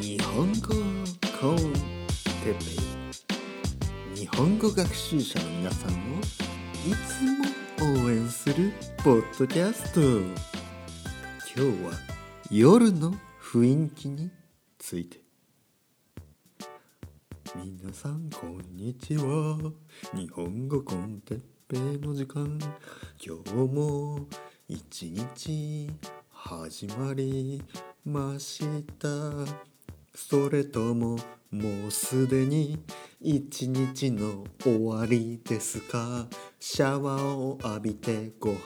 日本語コンテペイ日本語学習者の皆さんをいつも応援するポッドキャスト。今日は夜の雰囲気について。皆さんこんにちは。日本語コンテッペイの時間。今日も一日始まり。ました。それとももうすでに一日の終わりですか？シャワーを浴びてご飯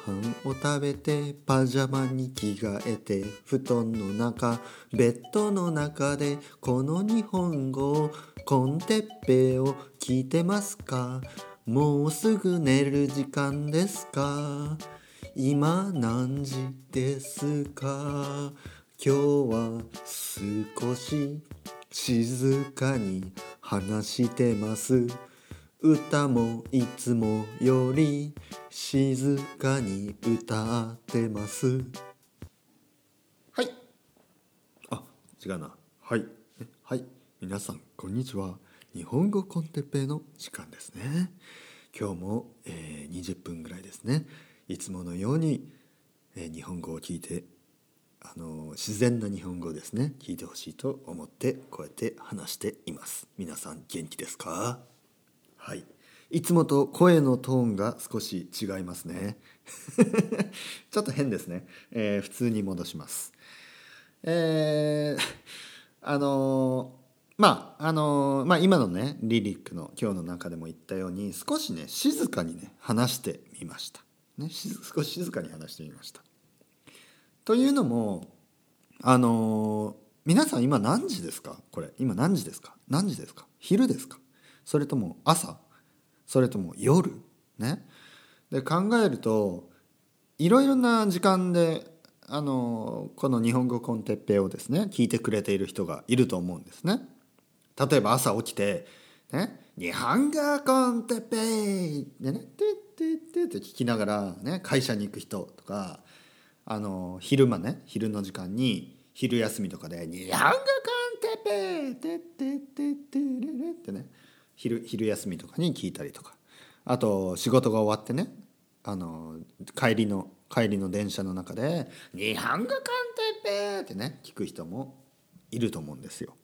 を食べてパジャマに着替えて布団の中ベッドの中でこの日本語コンテッペを聞いてますか？もうすぐ寝る時間ですか？今何時ですか？今日は少し静かに話してます。歌もいつもより静かに歌ってます。はい。あ違うな。はい。えはい。皆さんこんにちは。日本語コンテッペイの時間ですね。今日も、えー、20分ぐらいですね。いつものように、えー、日本語を聞いてあの自然な日本語ですね。聞いてほしいと思ってこうやって話しています。皆さん元気ですか？はい。いつもと声のトーンが少し違いますね。ちょっと変ですね、えー、普通に戻します。えー、あのまああのまあ今のねリリックの今日の中でも言ったように少しね静かにね話してみました。ね少し静かに話してみました。というのもあの皆さん今何時ですか？これ。今何時ですか？何時ですか？昼ですか？それとも朝？それとも夜？ね。で考えるといろいろな時間であのこの日本語コンテッペイをですね聞いてくれている人がいると思うんですね。例えば朝起きて「ね、日本語コンテッペイ」でね「てってって」って聞きながら、ね、会社に行く人とかあの昼間ね昼の時間に昼休みとかで「日本語コンテペてってってってれれ」ってね昼昼休みとかに聞いたりとかあと仕事が終わってねあの帰りの帰りの電車の中で「日本語コンテペってね聞く人もいると思うんですよ。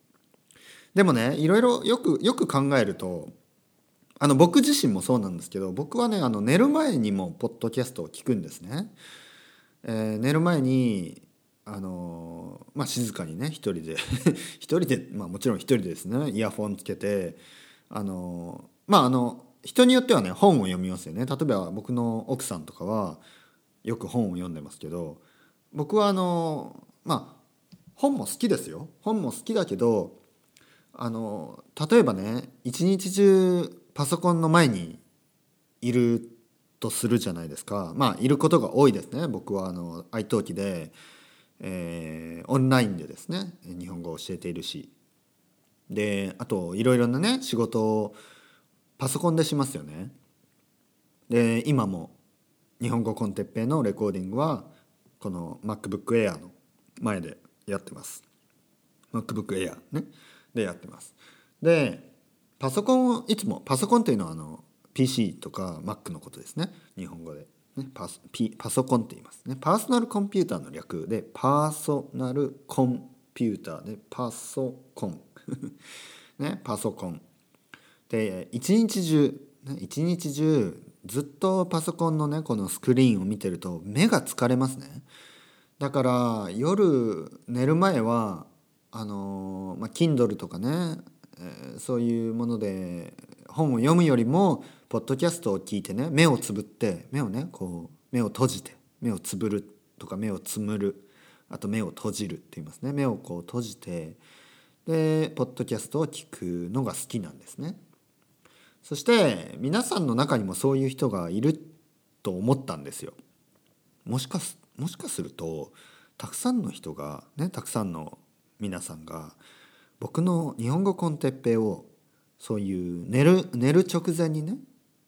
でもねいろいろよくよく考えるとあの僕自身もそうなんですけど僕はねあの寝る前にもポッドキャストを聞くんですね。えー、寝る前にあのまあ静かにね一人で。一人でまあもちろん一人でですね。イヤホンつけてあのまああの人によってはね本を読みますよね。例えば僕の奥さんとかはよく本を読んでますけど僕はあのまあ本も好きですよ。本も好きだけどあの例えばね一日中パソコンの前にいるとするじゃないですか。まあいることが多いですね。僕はあの愛登記で、えー、オンラインでですね日本語を教えているし。であといろいろなね仕事をパソコンでしますよね。で今も日本語コンテッペイのレコーディングはこの MacBook Air の前でやってます。MacBook Air ね。でやってます。でパソコンをいつもパソコンっていうのはあの PC とか Mac のことですね。日本語で、ね、パスパソコンって言いますね。パーソナルコンピューターの略でパーソナルコンピューターでパソコン。ねパソコン。で一日中一日中ずっとパソコンのねこのスクリーンを見てると目が疲れますね。だから夜寝る前はあのまあ Kindle とかね、えー、そういうもので本を読むよりもポッドキャストを聞いてね目をつぶって目をねこう目を閉じて目をつぶるとか目をつむるあと目を閉じるって言いますね。目をこう閉じてでポッドキャストを聞くのが好きなんですね。そして皆さんの中にもそういう人がいると思ったんですよ。もしかすもしかするとたくさんの人がねたくさんの皆さんが僕の日本語コンテッペをそういう寝る寝る直前にね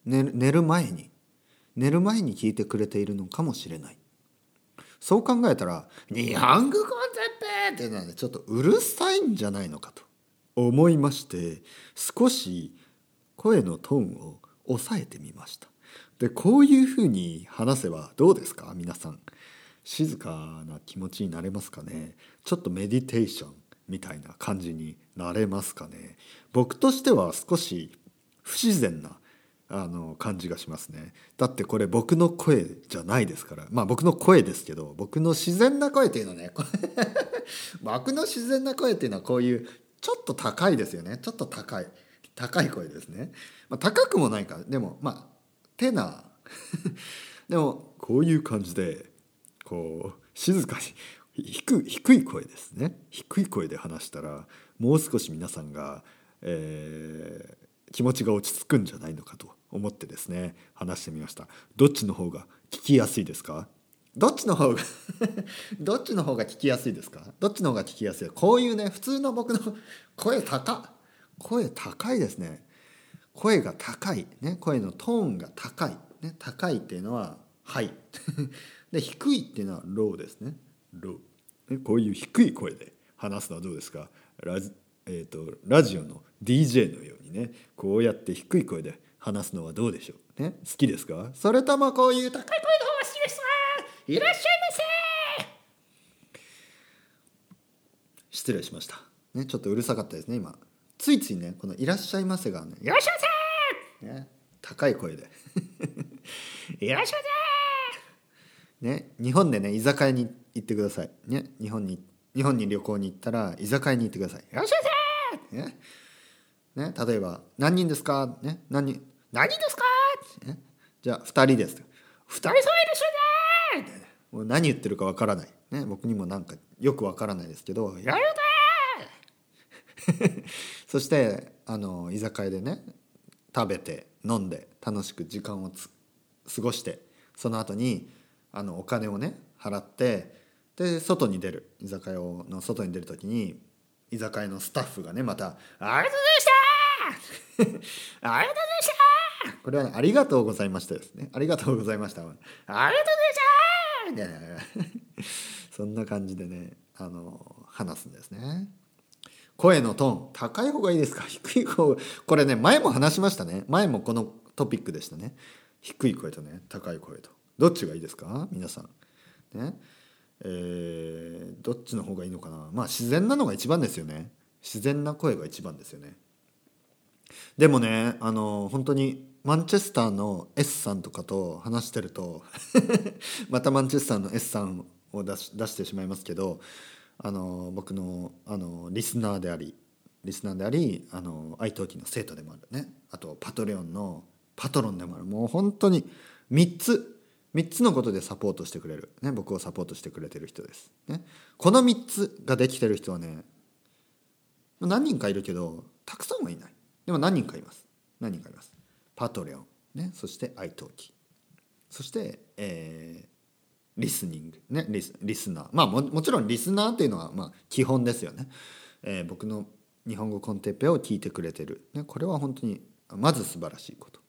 寝る寝る前に寝る前に聞いてくれているのかもしれない。そう考えたら「日本語コンテッペ!」っていうのはちょっとうるさいんじゃないのかと思いまして少し声のトーンを抑えてみました。でこういうふうに話せばどうですか？皆さん。静かな気持ちになれますかね？ちょっとメディテーションみたいな感じになれますかね。僕としては少し不自然なあの感じがしますね。だってこれ僕の声じゃないですから。まあ僕の声ですけど僕の自然な声っていうのはね 僕の自然な声っていうのはこういうちょっと高いですよね。ちょっと高い高い声ですね、まあ、高くもないか。でもまあテナーでもこういう感じでこう静かに低低い声ですね。低い声で話したらもう少し皆さんが、えー、気持ちが落ち着くんじゃないのかと思ってですね話してみました。どっちの方が聞きやすいですか？どっちの方が どっちの方が聞きやすいですか？どっちの方が聞きやすい？こういうね普通の僕の声高声高いですね。声が高い、ね、声のトーンが高い、ね、高いっていうのは「はい」で低いっていうのは「ロー」ですね「ロー」こういう低い声で話すのはどうですか？ラジ,、えーと、ラジオの DJ のようにねこうやって低い声で話すのはどうでしょう、ね、好きですか？それともこういう高い声の方が好きですか？いらっしゃいませ。失礼しました、ね、ちょっとうるさかったですね今。ついついねこの「いらっしゃいませ」がね「いらっしゃいませ!」ね高い声で。いらっしゃいませ。ね日本でね居酒屋に行ってください。ね。日本に日本に旅行に行ったら居酒屋に行ってください。いらっしゃいませね。ね。例えば「何人ですか?」ね。何人何人ですか?」ね。じゃあ2人です。2人様いらっしゃいませもう何言ってるかわからない、ね、僕にもなんかよくわからないですけど「やるだ そしてあの居酒屋でね食べて飲んで楽しく時間を過ごしてその後にあのお金をね払ってで外に出る。居酒屋の外に出る時に居酒屋のスタッフがねまた「ありがとうございました ありがとうございました!」これは、ね、ありがとうございましたですねありがとうございましたありがとうございました!みたいな。そんな感じでねあの話すんですね。声のトーン。高い方がいいですか？低い方。これね前も話しましたね。前もこのトピックでしたね。低い声とね高い声と。どっちがいいですか？皆さん。ね。えー、どっちの方がいいのかな？まあ自然なのが一番ですよね。自然な声が一番ですよね。でもねあの本当にマンチェスターの S さんとかと話してると またマンチェスターの S さんを出し出してしまいますけどあの僕のあのリスナーでありリスナーでありあの愛登記の生徒でもあるね。あとパトレオンのパトロンでもある。もう本当に3つ3つのことでサポートしてくれる、ね、僕をサポートしてくれてる人です、ね、この3つができてる人はね何人かいるけどたくさんはいない。でも何人かいます。何人かいます。パトレオン、ね、そして愛登記そして、えー、リスニング、ね、リスリスナー。まあももちろんリスナーっていうのはまあ基本ですよね、えー、僕の日本語コンテッペを聞いてくれてる、ね、これは本当にまず素晴らしいこと。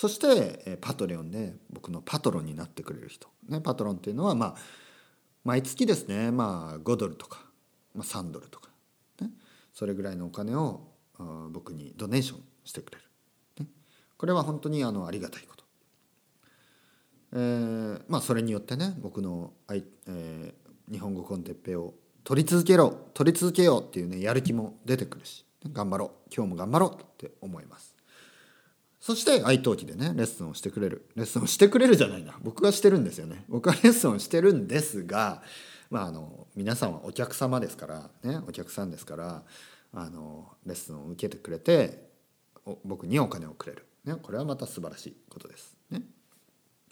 そして、え、パトレオンで僕のパトロンになってくれる人、ね、パトロンっていうのはまあ毎月ですねまあ5ドルとか、まあ、3ドルとか、ね、それぐらいのお金を僕にドネーションしてくれる、ね、これは本当にあのありがたいこと。えー、まあそれによってね僕の、えー、日本語コンテッペを取り続けろ取り続けようっていうねやる気も出てくるし頑張ろう今日も頑張ろうって思います。そして愛登記でねレッスンをしてくれる。レッスンをしてくれるじゃないな。僕がしてるんですよね。僕はレッスンをしてるんですがまああの皆さんはお客様ですからねお客さんですからあのレッスンを受けてくれて僕にお金をくれる、ね、これはまた素晴らしいことです。ね。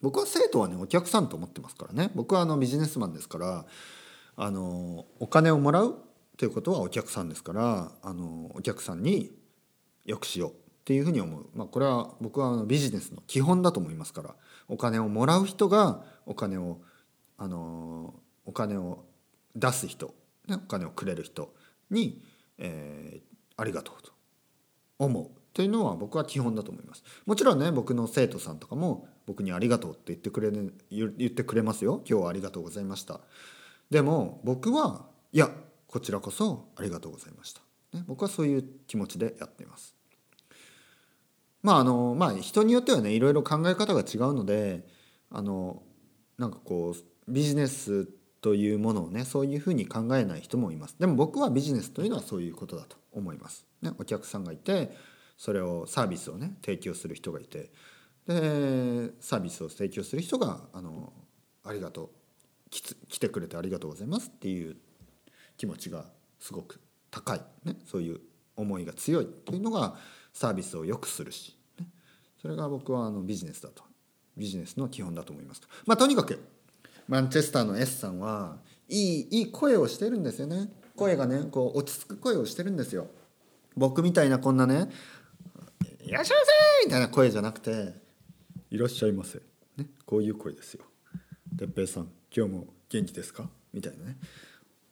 僕は生徒はねお客さんと思ってますからね。僕はあのビジネスマンですからあのお金をもらうということはお客さんですからあのお客さんによくしよう。っていうふうに思う、まあ、これは僕はビジネスの基本だと思いますから。お金をもらう人がお金をあのお金を出す人、ね、お金をくれる人に、えー、ありがとうと思う。というのは僕は基本だと思います。もちろんね僕の生徒さんとかも僕に「ありがとう」って言ってくれる言ってくれますよ。今日はありがとうございました。でも僕はいやこちらこそありがとうございました、ね、僕はそういう気持ちでやっています。まああのまあ人によってはねいろいろ考え方が違うのであのなんかこうビジネスというものをねそういうふうに考えない人もいます。でも僕はビジネスというのはそういうことだと思います、ね、お客さんがいてそれをサービスをね提供する人がいてでサービスを提供する人があのありがとう来てくれてありがとうございますっていう気持ちがすごく高い、ね、そういう思いが強いっていうのがサービスを良くするし、ね、それが僕はあのビジネスだと。ビジネスの基本だと思いますまあとにかくマンチェスターの S さんはいいいい声をしてるんですよね。声がねこう落ち着く声をしてるんですよ。僕みたいなこんなね「いらっしゃいませ!」みたいな声じゃなくて「いらっしゃいませ」ね。こういう声ですよ。哲平さん今日も元気ですか？みたいなね。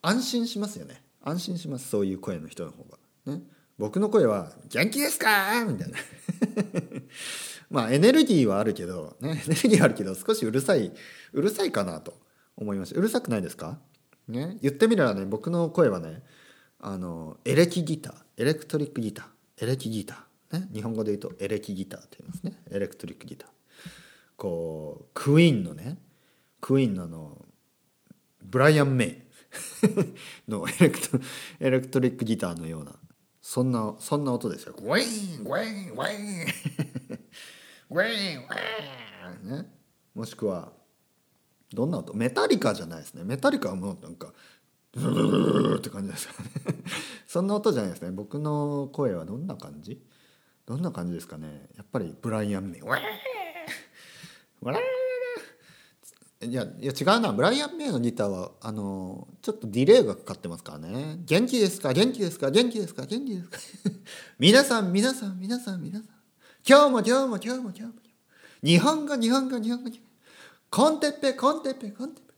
安心しますよね。安心します。そういう声の人の方が。ね。僕の声は「元気ですか?」みたいな。まあエネルギーはあるけどね エネルギーはあるけど少しうるさいうるさいかなと思いましたうるさくないですか？ね言ってみればね僕の声はねあのエレキギターエレクトリックギターエレキギター、ね、日本語で言うとエレキギターって言いますね。エレクトリックギター。こうクイーンのねクイーンのあのブライアン・メイ。のエレクトエレクトリックギターのようなそんなそんな音ですよ。グイーングイーングイーングイーングイーン。ね。もしくはどんな音？メタリカじゃないですね。メタリカはもうなんかズルルルルって感じですかねそんな音じゃないですね僕の声はどんな感じどんな感じですかねやっぱりブライアン・メイウェーウェーいやいや違うな。ブライアン・メイのギターはあのちょっとディレイがかかってますからね。元気ですか？元気ですか？元気ですか？元気ですか？皆さん皆さん皆さん皆さん。今日も今日も今日も今日も。日本語日本語日本語。コンテッペコンテッペコンテッペ。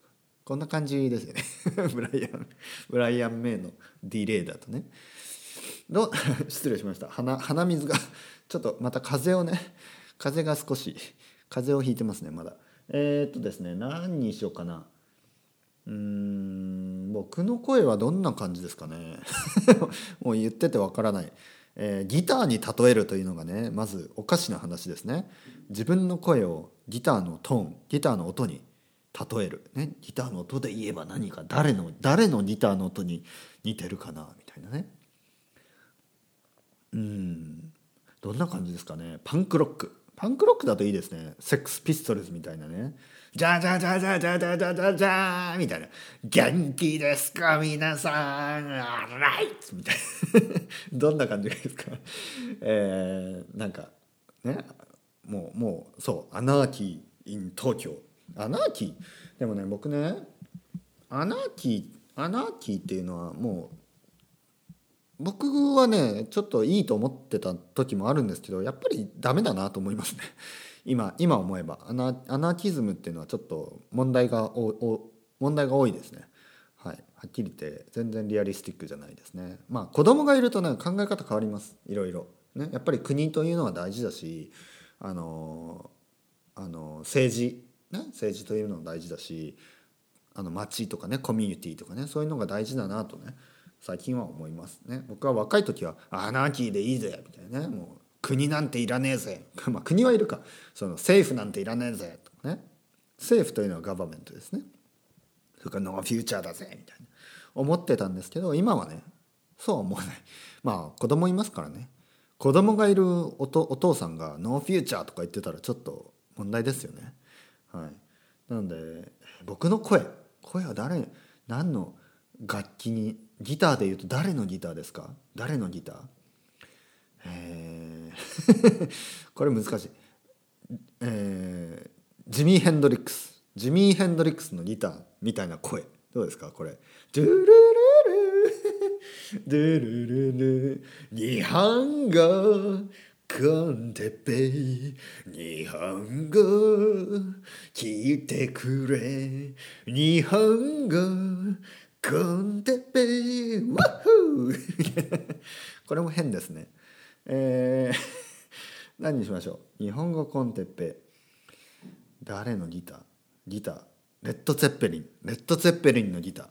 こんな感じですよね。ブライアンブライアン・メイのディレイだとね。ど 失礼しました。鼻鼻水がちょっとまた風をね風が少し風邪をひいてますねまだ。えー、っとですね何にしようかな。うん僕の声はどんな感じですかね。もう言っててわからない、えー、ギターに例えるというのがねまずおかしな話ですね。自分の声をギターのトーンギターの音に例える、ね、ギターの音で言えば何か誰の誰のギターの音に似てるかなみたいなね。うんどんな感じですかね。パンクロック。パンクロックだといいですね。セックスピストルズみたいなね。じゃじゃじゃじゃじゃじゃじゃじゃじゃみたいな。元気ですか皆さん。アライツみたいな。どんな感じですか？えー、なんかね？もうもうそう。アナーキー in 東京アナーキーでもね僕ねアナーキーアナーキーっていうのはもう僕はねちょっといいと思ってた時もあるんですけどやっぱりダメだなと思いますね。今今思えば。アナアナーキズムっていうのはちょっと問題がお問題が多いですね。はい。はっきり言って全然リアリスティックじゃないですね。まあ子供がいるとね考え方変わります。いろいろ。ね。やっぱり国というのは大事だしあのあの政治。ね。政治というのは大事だしあの町とかねコミュニティとかねそういうのが大事だなとね。最近は思いますね。僕は若い時はアナーキーでいいぜみたいなね。もう国なんていらねえぜ。まあ国はいるか。その政府なんていらねえぜ。とかね。政府というのは government ですね。それからノーフューチャーだぜみたいな。思ってたんですけど今はねそうは思わない。まあ子供いますからね。子供がいるおとお父さんがノーフューチャーとか言ってたらちょっと問題ですよね。はい。なので僕の声。声は誰何の楽器にギターで言うと誰のギターですか？誰のギター？えー これ難しい、えー、ジミー・ヘンドリックス。ジミー・ヘンドリックスのギターみたいな声。どうですか？これ。ドゥルルルドゥルルル。日本語。 con Teppei。日本語。聞いてくれ。日本語。 con Teppei ワッフー。これも変ですね。えー、何にしましょう？日本語コンテッペ。誰のギター？ギター。レッド・ツェッペリン。レッド・ツェッペリンのギター。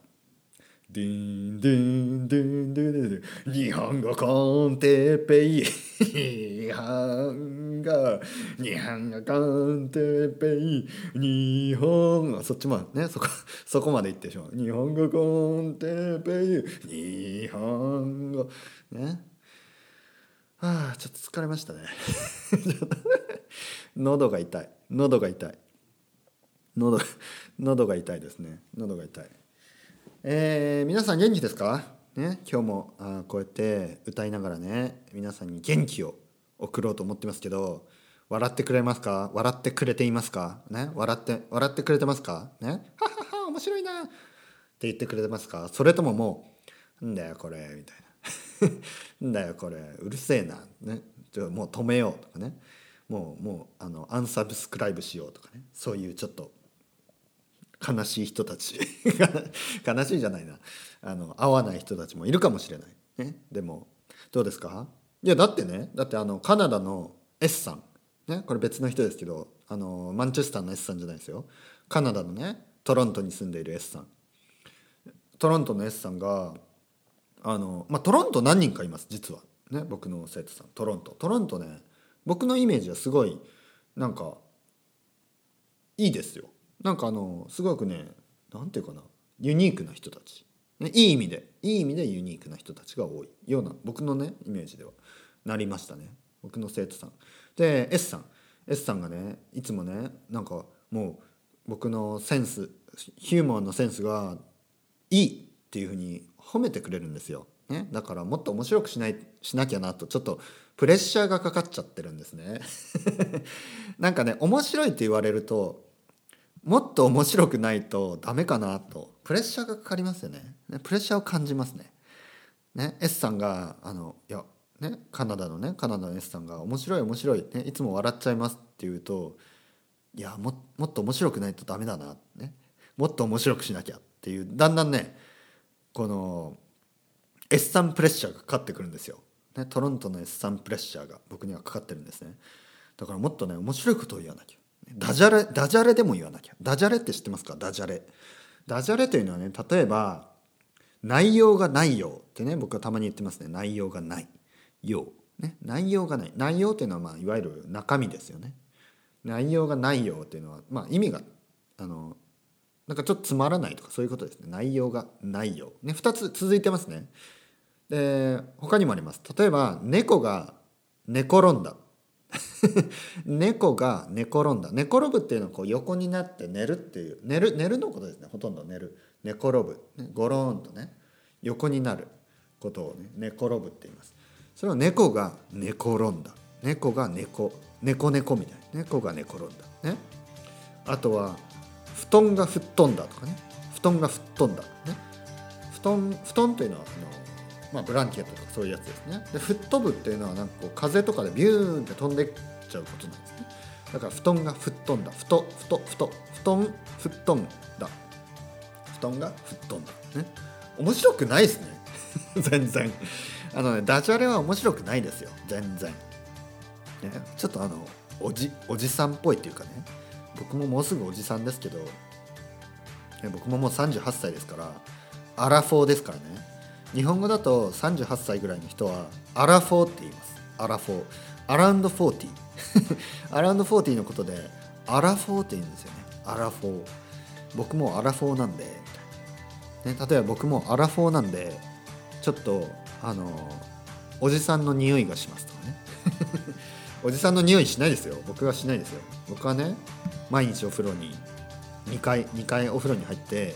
ディンディンディンディンディン日本語コンテペイ。日本語日本語コンテペイ。日本語そっちまでねそこ。そこまで言ってしまう日本語コンテペイ。日本語ね。はあちょっと疲れましたね。喉が痛い。喉が痛い。喉喉が痛いですね。喉が痛い。えー、皆さん元気ですか？ね今日もあこうやって歌いながらね皆さんに元気を送ろうと思ってますけど笑ってくれますか？笑ってくれていますか？ね笑って笑ってくれてますか？ねははは面白いな！って言ってくれてますか？それとももう「んだよこれ」みたいな「んだよこれうるせえな」ねちょもう止めようとかね。もうもうあのアンサブスクライブしようとかね。そういうちょっと悲しい人たち。悲しいじゃないな。あの合わない人たちもいるかもしれない、ね、でもどうですか？いやだってねだってあのカナダの S さん、ね、これ別の人ですけどあのマンチェスターの S さんじゃないですよ。カナダのねトロントに住んでいる S さんトロントの S さんがあの、まあ、トロント何人かいます実は。ね。僕の生徒さん。トロント。トロントね僕のイメージはすごいなんかいいですよ。なんかあのすごくね何て言うかなユニークな人たち、ね、いい意味でいい意味でユニークな人たちが多いような僕のねイメージではなりましたね。僕の生徒さん。で S さん。S さんがねいつもねなんかもう僕のセンスヒューモアのセンスがいいっていうふうに褒めてくれるんですよ、ね、だからもっと面白くしないしなきゃなとちょっとプレッシャーがかかっちゃってるんですね。なんかね面白いって言われるともっと面白くないとダメかなと。プレッシャーがかかりますよね。プレッシャーを感じますね。ね S さんがあのいやねカナダのねカナダの S さんが面白い面白い、ね、いつも笑っちゃいますって言うといやももっと面白くないとダメだな、ね、もっと面白くしなきゃっていうだんだんねこの S さんプレッシャーがかかってくるんですよ、ね、トロントの S さんプレッシャーが僕にはかかってるんですね。だからもっとね面白いことを言わなきゃ。ダジャレダジャレでも言わなきゃ。ダジャレって知ってますか？ダジャレ。ダジャレというのはね例えば内容がないよってね僕はたまに言ってますね。内容がない。よう、ね、内容がない。内容っていうのは、まあ、いわゆる中身ですよね。内容がないよっていうのは、まあ、意味があのなんかちょっとつまらないとかそういうことですね。内容がないよ、ね、2つ続いてますね。で他にもあります。例えば猫が寝転んだ。猫が寝転んだ。寝転ぶっていうのはこう横になって寝るっていう。寝る寝るのことですね。ほとんど寝る。寝転ぶ、ね、ゴローンとね横になることをね寝転ぶって言います。それは猫が寝転んだ。猫が猫猫猫みたい。な猫が寝転んだ。ね。あとは布団が吹っ飛んだとかね。布団が吹っ飛んだ。ね。布団布団というのはあのまあ、ブランケットとかそういうやつですね。で吹っ飛ぶっていうのはなんかこう風とかでビューンって飛んでっちゃうことなんですね。だから布団が吹っ飛んだ。ふとふとふと布団吹っ飛んだ。布団が吹っ飛んだ。ね。面白くないですね。全然。あのねダジャレは面白くないですよ。全然、ね、ちょっとあのおじおじさんっぽいっていうかね。僕ももうすぐおじさんですけど。僕ももう38歳ですからアラフォーですからね。日本語だと38歳ぐらいの人はアラフォーって言います。アラフォー。アラウンド40 around 40のことでアラフォーって言うんですよね。アラフォー。僕もアラフォーなんで、ね、例えば僕もアラフォーなんでちょっとあのおじさんの匂いがしますとかね。おじさんの匂いしないですよ。僕はしないですよ。僕はね毎日お風呂に2回2回お風呂に入って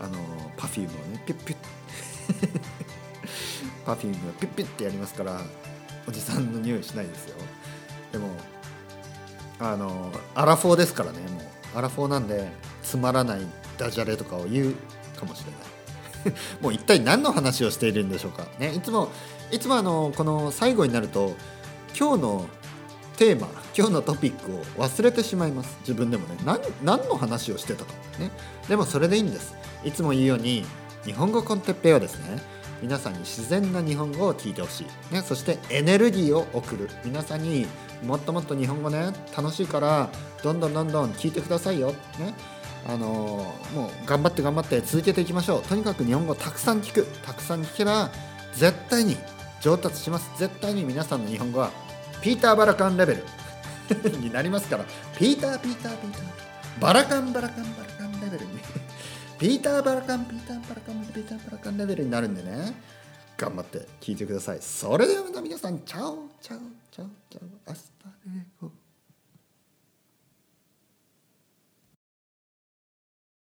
あの perfume をねピュッピュッ。perfume がピッピッってやりますからおじさんの匂いしないですよ。でもあのアラフォーですからねもう。アラフォーなんでつまらないダジャレとかを言うかもしれない。もう一体何の話をしているんでしょうか。ねいつもいつもあのこの最後になると今日のテーマ今日のトピックを忘れてしまいます。自分でもね。何何の話をしてたかね。でもそれでいいんです。いつも言うように日本語コンテッペイはですね皆さんに自然な日本語を聞いてほしい、ね、そしてエネルギーを送る。皆さんにもっともっと日本語ね楽しいからどんどんどんどん聞いてくださいよ。ねあのーもう頑張って頑張って続けていきましょう。とにかく日本語たくさん聞く。たくさん聞けば絶対に上達します。絶対に皆さんの日本語はピーター・バラカンレベル。になりますから。ピーターピーターピーター。バラカンバラカンバラカン。ピーター・バラカンピーター・バラカンピーター・バラカンレベルになるんでね。頑張って聴いてください。それでは皆さん chao chao chao chao。 hasta luego。